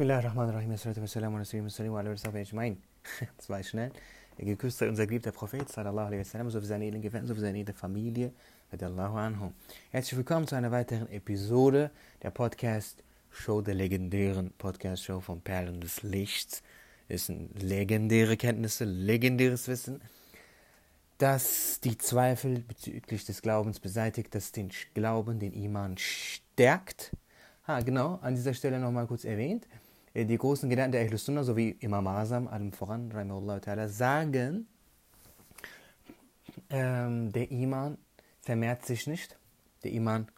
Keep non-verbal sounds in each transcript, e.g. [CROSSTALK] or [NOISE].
Bismillahirrahmanirrahim. [LAUGHS] Das war schnell. Geküsst sei unser geliebter Prophet, sallallahu alaihi wasallam, so für seine edlen Gefährten, so für seine edle Familie, radiallahu anhu. Herzlich willkommen zu einer weiteren Episode der Podcast-Show, der legendären Podcast-Show von Perlen des Lichts. Das sind legendäre Kenntnisse, legendäres Wissen, das die Zweifel bezüglich des Glaubens beseitigt, das den Glauben, den Iman stärkt. Ah, genau, an dieser Stelle nochmal kurz erwähnt. Äh, die großen Gedanken der Ahlus Sunnah sowie Imam Azam, allem voran, ta'ala, sagen, ähm, der Iman vermehrt sich nicht, der Iman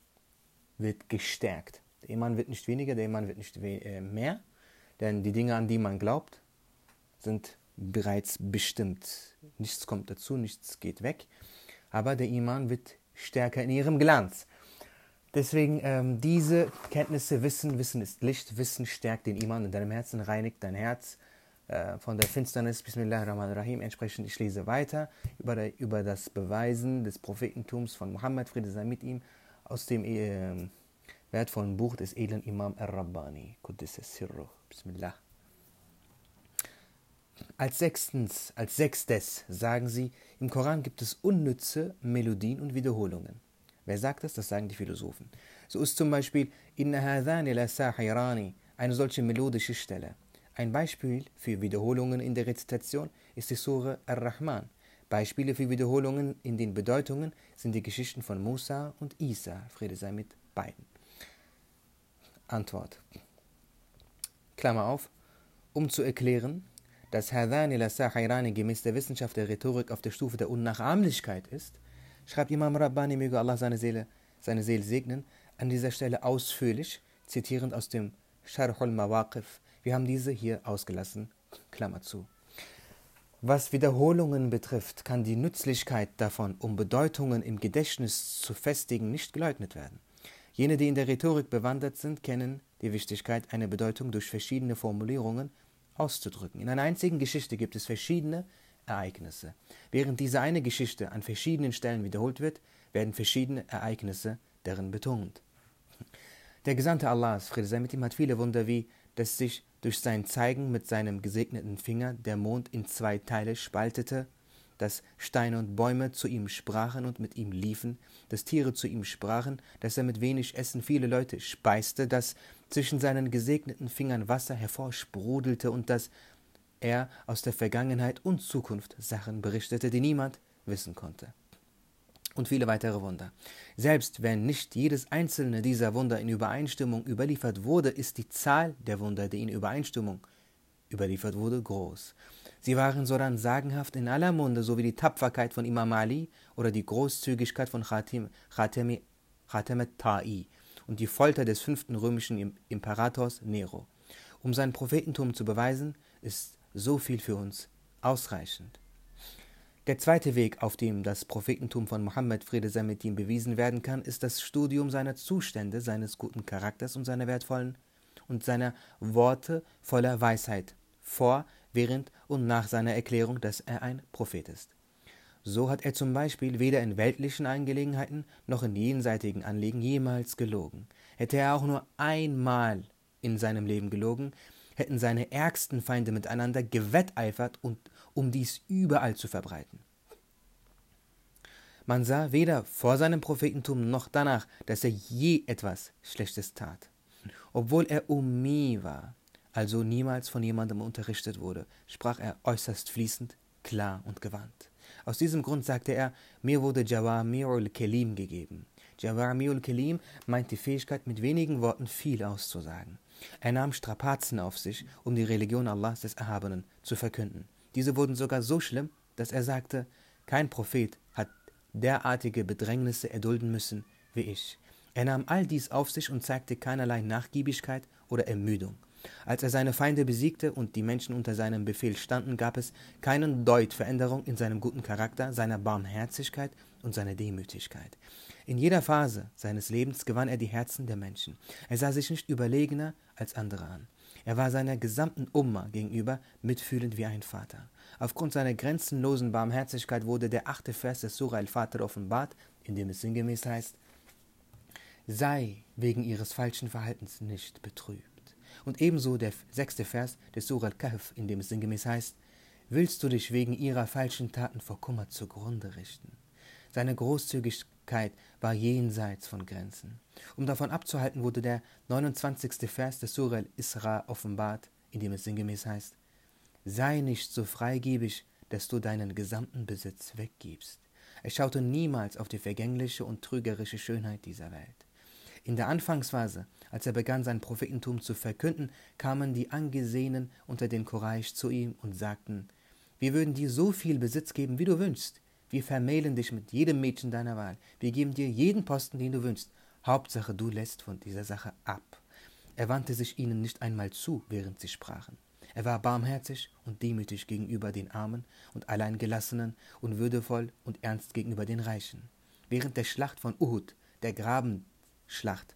wird gestärkt. Der Iman wird nicht weniger, der Iman wird nicht äh, mehr, denn die Dinge, an die man glaubt, sind bereits bestimmt. Nichts kommt dazu, nichts geht weg, aber der Iman wird stärker in ihrem Glanz. Deswegen ähm, diese Kenntnisse, Wissen, Wissen ist Licht, Wissen stärkt den Iman in deinem Herzen, reinigt dein Herz äh, von der Finsternis. Bismillahirrahmanirrahim. Entsprechend, ich lese weiter über, der, über das Beweisen des Prophetentums von Muhammad, Friede sei mit ihm, aus dem äh, wertvollen Buch des edlen Imam al-Rabbani. Sirru. Bismillah. Als sechstens, als sechstes sagen sie, im Koran gibt es unnütze Melodien und Wiederholungen. Wer sagt das? Das sagen die Philosophen. So ist zum Beispiel Inna hadhani la sahirani eine solche melodische Stelle. Ein Beispiel für Wiederholungen in der Rezitation ist die Sure Ar-Rahman. Beispiele für Wiederholungen in den Bedeutungen sind die Geschichten von Musa und Isa, Friede sei mit beiden. Antwort. Klammer auf, um zu erklären, dass Hadhani la Sahirani gemäß der Wissenschaft der Rhetorik auf der Stufe der Unnachahmlichkeit ist, schreibt Imam Rabbani, möge Allah seine Seele, seine Seele segnen, an dieser Stelle ausführlich, zitierend aus dem Sharhul Mawaqif. Wir haben diese hier ausgelassen, Klammer zu. Was Wiederholungen betrifft, kann die Nützlichkeit davon, um Bedeutungen im Gedächtnis zu festigen, nicht geleugnet werden. Jene, die in der Rhetorik bewandert sind, kennen die Wichtigkeit, eine Bedeutung durch verschiedene Formulierungen auszudrücken. In einer einzigen Geschichte gibt es verschiedene Ereignisse. Während diese eine Geschichte an verschiedenen Stellen wiederholt wird, werden verschiedene Ereignisse darin betont. Der Gesandte Allahs, Friede sei mit ihm, hat viele Wunder wie, dass sich durch sein Zeigen mit seinem gesegneten Finger der Mond in zwei Teile spaltete, dass Steine und Bäume zu ihm sprachen und mit ihm liefen, dass Tiere zu ihm sprachen, dass er mit wenig Essen viele Leute speiste, dass zwischen seinen gesegneten Fingern Wasser hervorsprudelte und dass er aus der Vergangenheit und Zukunft Sachen berichtete, die niemand wissen konnte. Und viele weitere Wunder. Selbst wenn nicht jedes einzelne dieser Wunder in Übereinstimmung überliefert wurde, ist die Zahl der Wunder, die in Übereinstimmung überliefert wurde, groß. Sie waren sodann sagenhaft in aller Munde, so wie die Tapferkeit von Imam Ali oder die Großzügigkeit von Khatim, Khatem Ta'i und die Folter des fünften römischen Imperators Nero. Um sein Prophetentum zu beweisen, ist so viel für uns ausreichend. Der zweite Weg, auf dem das Prophetentum von Mohammed Friede sei mit ihm bewiesen werden kann, ist das Studium seiner Zustände, seines guten Charakters und seiner wertvollen und seiner Worte voller Weisheit vor, während und nach seiner Erklärung, dass er ein Prophet ist. So hat er zum Beispiel weder in weltlichen Angelegenheiten noch in jenseitigen Anliegen jemals gelogen. Hätte er auch nur einmal in seinem Leben gelogen, hätten seine ärgsten Feinde miteinander gewetteifert, und, um dies überall zu verbreiten. Man sah weder vor seinem Prophetentum noch danach, dass er je etwas Schlechtes tat. Obwohl er Ummi war, also niemals von jemandem unterrichtet wurde, sprach er äußerst fließend, klar und gewandt. Aus diesem Grund sagte er, mir wurde Jawami'ul Kelim gegeben. Jawami'ul Kelim meint die Fähigkeit, mit wenigen Worten viel auszusagen. Er nahm Strapazen auf sich, um die Religion Allahs des Erhabenen zu verkünden. Diese wurden sogar so schlimm, dass er sagte, kein Prophet hat derartige Bedrängnisse erdulden müssen wie ich. Er nahm all dies auf sich und zeigte keinerlei Nachgiebigkeit oder Ermüdung. Als er seine Feinde besiegte und die Menschen unter seinem Befehl standen, gab es keinen Deut Veränderung in seinem guten Charakter, seiner Barmherzigkeit und seiner Demütigkeit. In jeder Phase seines Lebens gewann er die Herzen der Menschen. Er sah sich nicht überlegener als andere an. Er war seiner gesamten Umma gegenüber mitfühlend wie ein Vater. Aufgrund seiner grenzenlosen Barmherzigkeit wurde der achte Vers des Surah al-Vater offenbart, in dem es sinngemäß heißt: Sei wegen ihres falschen Verhaltens nicht betrübt Und ebenso der sechste Vers des Surah al-Kahf, in dem es sinngemäß heißt, Willst du dich wegen ihrer falschen Taten vor Kummer zugrunde richten? Seine Großzügigkeit war jenseits von Grenzen. Um davon abzuhalten, wurde der 29. Vers des Surah al-Isra offenbart, in dem es sinngemäß heißt, Sei nicht so freigebig, dass du deinen gesamten Besitz weggibst. Er schaute niemals auf die vergängliche und trügerische Schönheit dieser Welt. In der Anfangsphase, als er begann, sein Prophetentum zu verkünden, kamen die Angesehenen unter den Quraysh zu ihm und sagten, wir würden dir so viel Besitz geben, wie du wünschst. Wir vermählen dich mit jedem Mädchen deiner Wahl. Wir geben dir jeden Posten, den du wünschst. Hauptsache, du lässt von dieser Sache ab. Er wandte sich ihnen nicht einmal zu, während sie sprachen. Er war barmherzig und demütig gegenüber den Armen und Alleingelassenen und würdevoll und ernst gegenüber den Reichen. Während der Schlacht von Uhud, der Grabenschlacht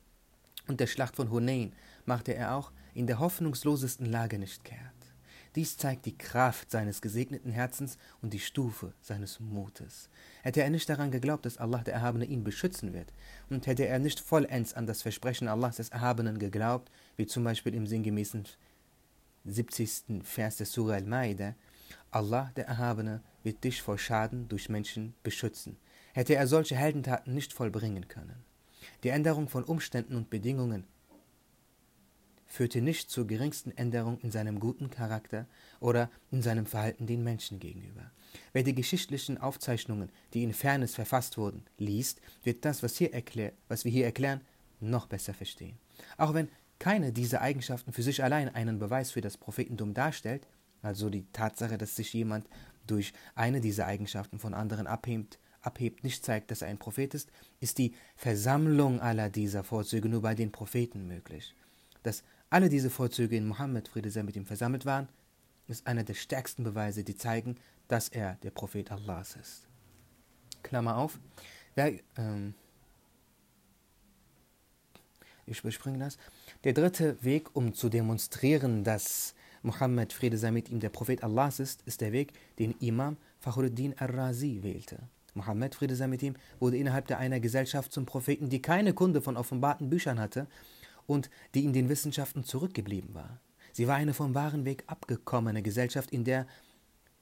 und der Schlacht von Hunain machte er auch in der hoffnungslosesten Lage nicht kehrt. Dies zeigt die Kraft seines gesegneten Herzens und die Stufe seines Mutes. Hätte er nicht daran geglaubt, dass Allah der Erhabene ihn beschützen wird, und hätte er nicht vollends an das Versprechen Allahs des Erhabenen geglaubt, wie zum Beispiel im sinngemäßen 70. Vers des Surah Al-Ma'idah, Allah, der Erhabene, wird dich vor Schaden durch Menschen beschützen. Hätte er solche Heldentaten nicht vollbringen können. Die Änderung von Umständen und Bedingungen führte nicht zur geringsten Änderung in seinem guten Charakter oder in seinem Verhalten den Menschen gegenüber. Wer die geschichtlichen Aufzeichnungen, die in Fairness verfasst wurden, liest, wird das, was, hier erklär, was wir hier erklären, noch besser verstehen. Auch wenn keine dieser Eigenschaften für sich allein einen Beweis für das Prophetentum darstellt, also die Tatsache, dass sich jemand durch eine dieser Eigenschaften von anderen abhebt, abhebt, nicht zeigt, dass er ein Prophet ist, ist die Versammlung aller dieser Vorzüge nur bei den Propheten möglich. Dass alle diese Vorzüge in Mohammed, Friede sei mit ihm, versammelt waren, ist einer der stärksten Beweise, die zeigen, dass er der Prophet Allahs ist. Klammer auf. Wer, ähm, ich überspringe das. Der dritte Weg, um zu demonstrieren, dass Muhammad, Friede sei mit ihm, der Prophet Allahs ist, ist der Weg, den Imam Fakhruddin al-Razi wählte. Muhammad, Friede sei mit ihm, wurde innerhalb der einer Gesellschaft zum Propheten, die keine Kunde von offenbarten Büchern hatte und die in den Wissenschaften zurückgeblieben war. Sie war eine vom wahren Weg abgekommene Gesellschaft, in der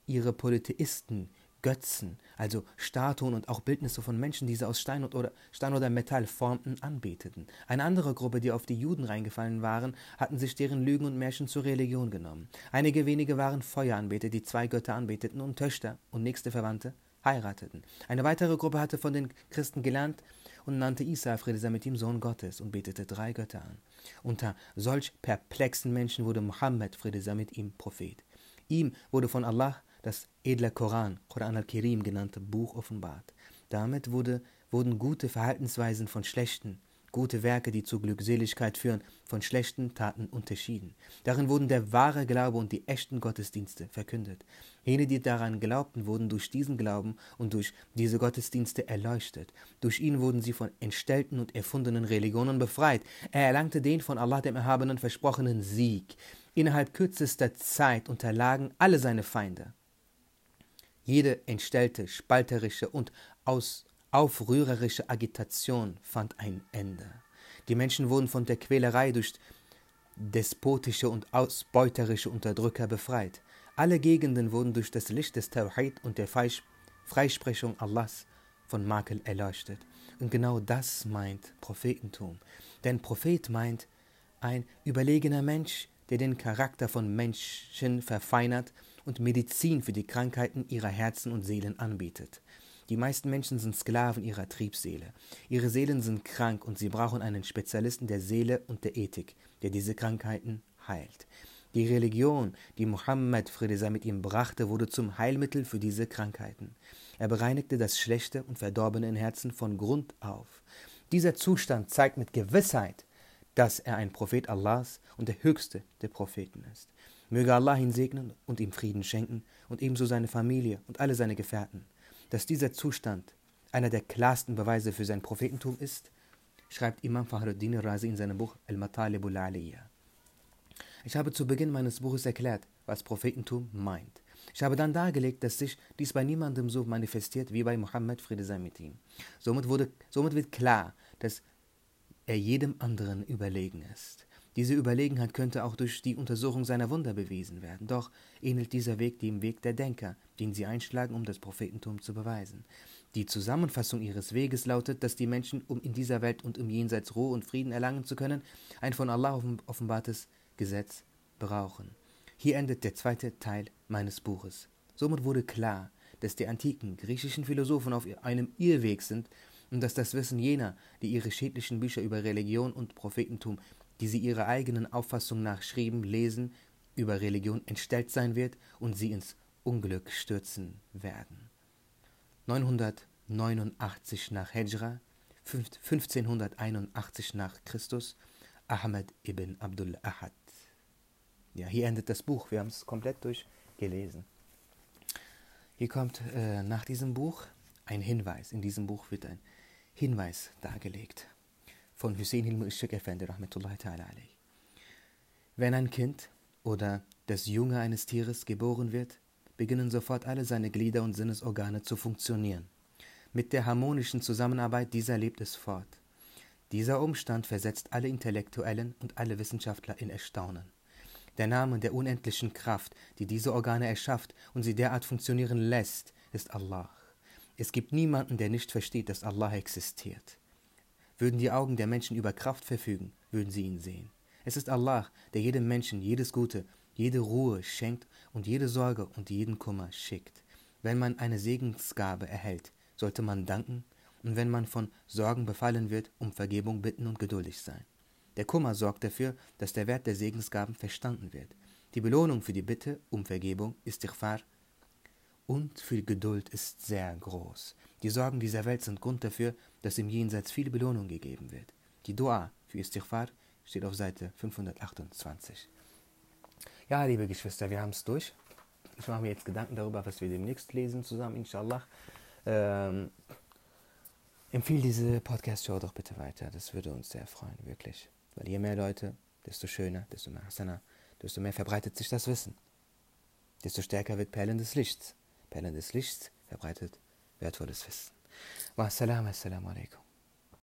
ihre Polytheisten, Götzen, also Statuen und auch Bildnisse von Menschen, die sie aus Stein oder, Stein oder Metall formten, anbeteten. Eine andere Gruppe, die auf die Juden reingefallen waren, hatten sich deren Lügen und Märchen zur Religion genommen. Einige wenige waren Feueranbeter, die zwei Götter anbeteten und Töchter und nächste Verwandte heirateten. Eine weitere Gruppe hatte von den Christen gelernt und nannte Isa, Friede sei mit ihm, Sohn Gottes und betete drei Götter an. Unter solch perplexen Menschen wurde Mohammed, Friede sei mit ihm, Prophet. Ihm wurde von Allah das edle Koran, Koran al-Kirim genannte Buch offenbart. Damit wurde, wurden gute Verhaltensweisen von schlechten, gute Werke, die zur Glückseligkeit führen, von schlechten Taten unterschieden. Darin wurden der wahre Glaube und die echten Gottesdienste verkündet. Jene, die daran glaubten, wurden durch diesen Glauben und durch diese Gottesdienste erleuchtet. Durch ihn wurden sie von entstellten und erfundenen Religionen befreit. Er erlangte den von Allah dem Erhabenen versprochenen Sieg. Innerhalb kürzester Zeit unterlagen alle seine Feinde. Jede entstellte, spalterische und aus aufrührerische Agitation fand ein Ende. Die Menschen wurden von der Quälerei durch despotische und ausbeuterische Unterdrücker befreit. Alle Gegenden wurden durch das Licht des Tawhid und der Freisprechung Allahs von Makel erleuchtet. Und genau das meint Prophetentum. Denn Prophet meint ein überlegener Mensch, der den Charakter von Menschen verfeinert und Medizin für die Krankheiten ihrer Herzen und Seelen anbietet. Die meisten Menschen sind Sklaven ihrer Triebseele. Ihre Seelen sind krank und sie brauchen einen Spezialisten der Seele und der Ethik, der diese Krankheiten heilt. Die Religion, die Mohammed, Friede sei mit ihm, brachte, wurde zum Heilmittel für diese Krankheiten. Er bereinigte das Schlechte und Verdorbene in Herzen von Grund auf. Dieser Zustand zeigt mit Gewissheit, dass er ein Prophet Allahs und der höchste der Propheten ist. Möge Allah ihn segnen und ihm Frieden schenken und ebenso seine Familie und alle seine Gefährten. Dass dieser Zustand einer der klarsten Beweise für sein Prophetentum ist, schreibt Imam Fahruddin Razi in seinem Buch Al-Matalibul Aliyah. Ich habe zu Beginn meines Buches erklärt, was Prophetentum meint. Ich habe dann dargelegt, dass sich dies bei niemandem so manifestiert wie bei Mohammed, Friede sei mit ihm. Somit, wurde, somit wird klar, dass er jedem anderen überlegen ist. Diese Überlegenheit könnte auch durch die Untersuchung seiner Wunder bewiesen werden. Doch ähnelt dieser Weg dem Weg der Denker, den sie einschlagen, um das Prophetentum zu beweisen. Die Zusammenfassung ihres Weges lautet, dass die Menschen, um in dieser Welt und im Jenseits Ruhe und Frieden erlangen zu können, ein von Allah offenbartes Gesetz brauchen. Hier endet der zweite Teil meines Buches. Somit wurde klar, dass die antiken griechischen Philosophen auf einem Irrweg sind und dass das Wissen jener, die ihre schädlichen Bücher über Religion und Prophetentum die sie ihrer eigenen Auffassung nach schrieben, lesen, über Religion entstellt sein wird und sie ins Unglück stürzen werden. 989 nach Hijra, 1581 nach Christus, Ahmed ibn Abdul Ahad. Ja, hier endet das Buch. Wir haben es komplett durchgelesen. Hier kommt äh, nach diesem Buch ein Hinweis. In diesem Buch wird ein Hinweis dargelegt von Hussein Hilmi Ishaq Effendi rahmetullahi ta'ala alayh. Wenn ein Kind oder das Junge eines Tieres geboren wird, beginnen sofort alle seine Glieder und Sinnesorgane zu funktionieren. Mit der harmonischen Zusammenarbeit dieser lebt es fort. Dieser Umstand versetzt alle Intellektuellen und alle Wissenschaftler in Erstaunen. Der Name der unendlichen Kraft, die diese Organe erschafft und sie derart funktionieren lässt, ist Allah. Es gibt niemanden, der nicht versteht, dass Allah existiert. Würden die Augen der Menschen über Kraft verfügen, würden sie ihn sehen. Es ist Allah, der jedem Menschen jedes Gute, jede Ruhe schenkt und jede Sorge und jeden Kummer schickt. Wenn man eine Segensgabe erhält, sollte man danken und wenn man von Sorgen befallen wird, um Vergebung bitten und geduldig sein. Der Kummer sorgt dafür, dass der Wert der Segensgaben verstanden wird. Die Belohnung für die Bitte um Vergebung, Istighfar und für Geduld ist sehr groß. Die Sorgen dieser Welt sind Grund dafür, dass im Jenseits viel Belohnung gegeben wird. Die Dua für Istighfar steht auf Seite 528. Ja, liebe Geschwister, wir haben es durch. Ich mache mir jetzt Gedanken darüber, was wir demnächst lesen zusammen, inshallah. Ähm, empfehle diese Podcast-Show doch bitte weiter. Das würde uns sehr freuen, wirklich. Weil je mehr Leute, desto schöner, desto mehr Hasana, desto mehr verbreitet sich das Wissen. Desto stärker wird Perlen des Lichts. Perlen des Lichts verbreitet wertvolles Wissen. Wa assalamu alaikum.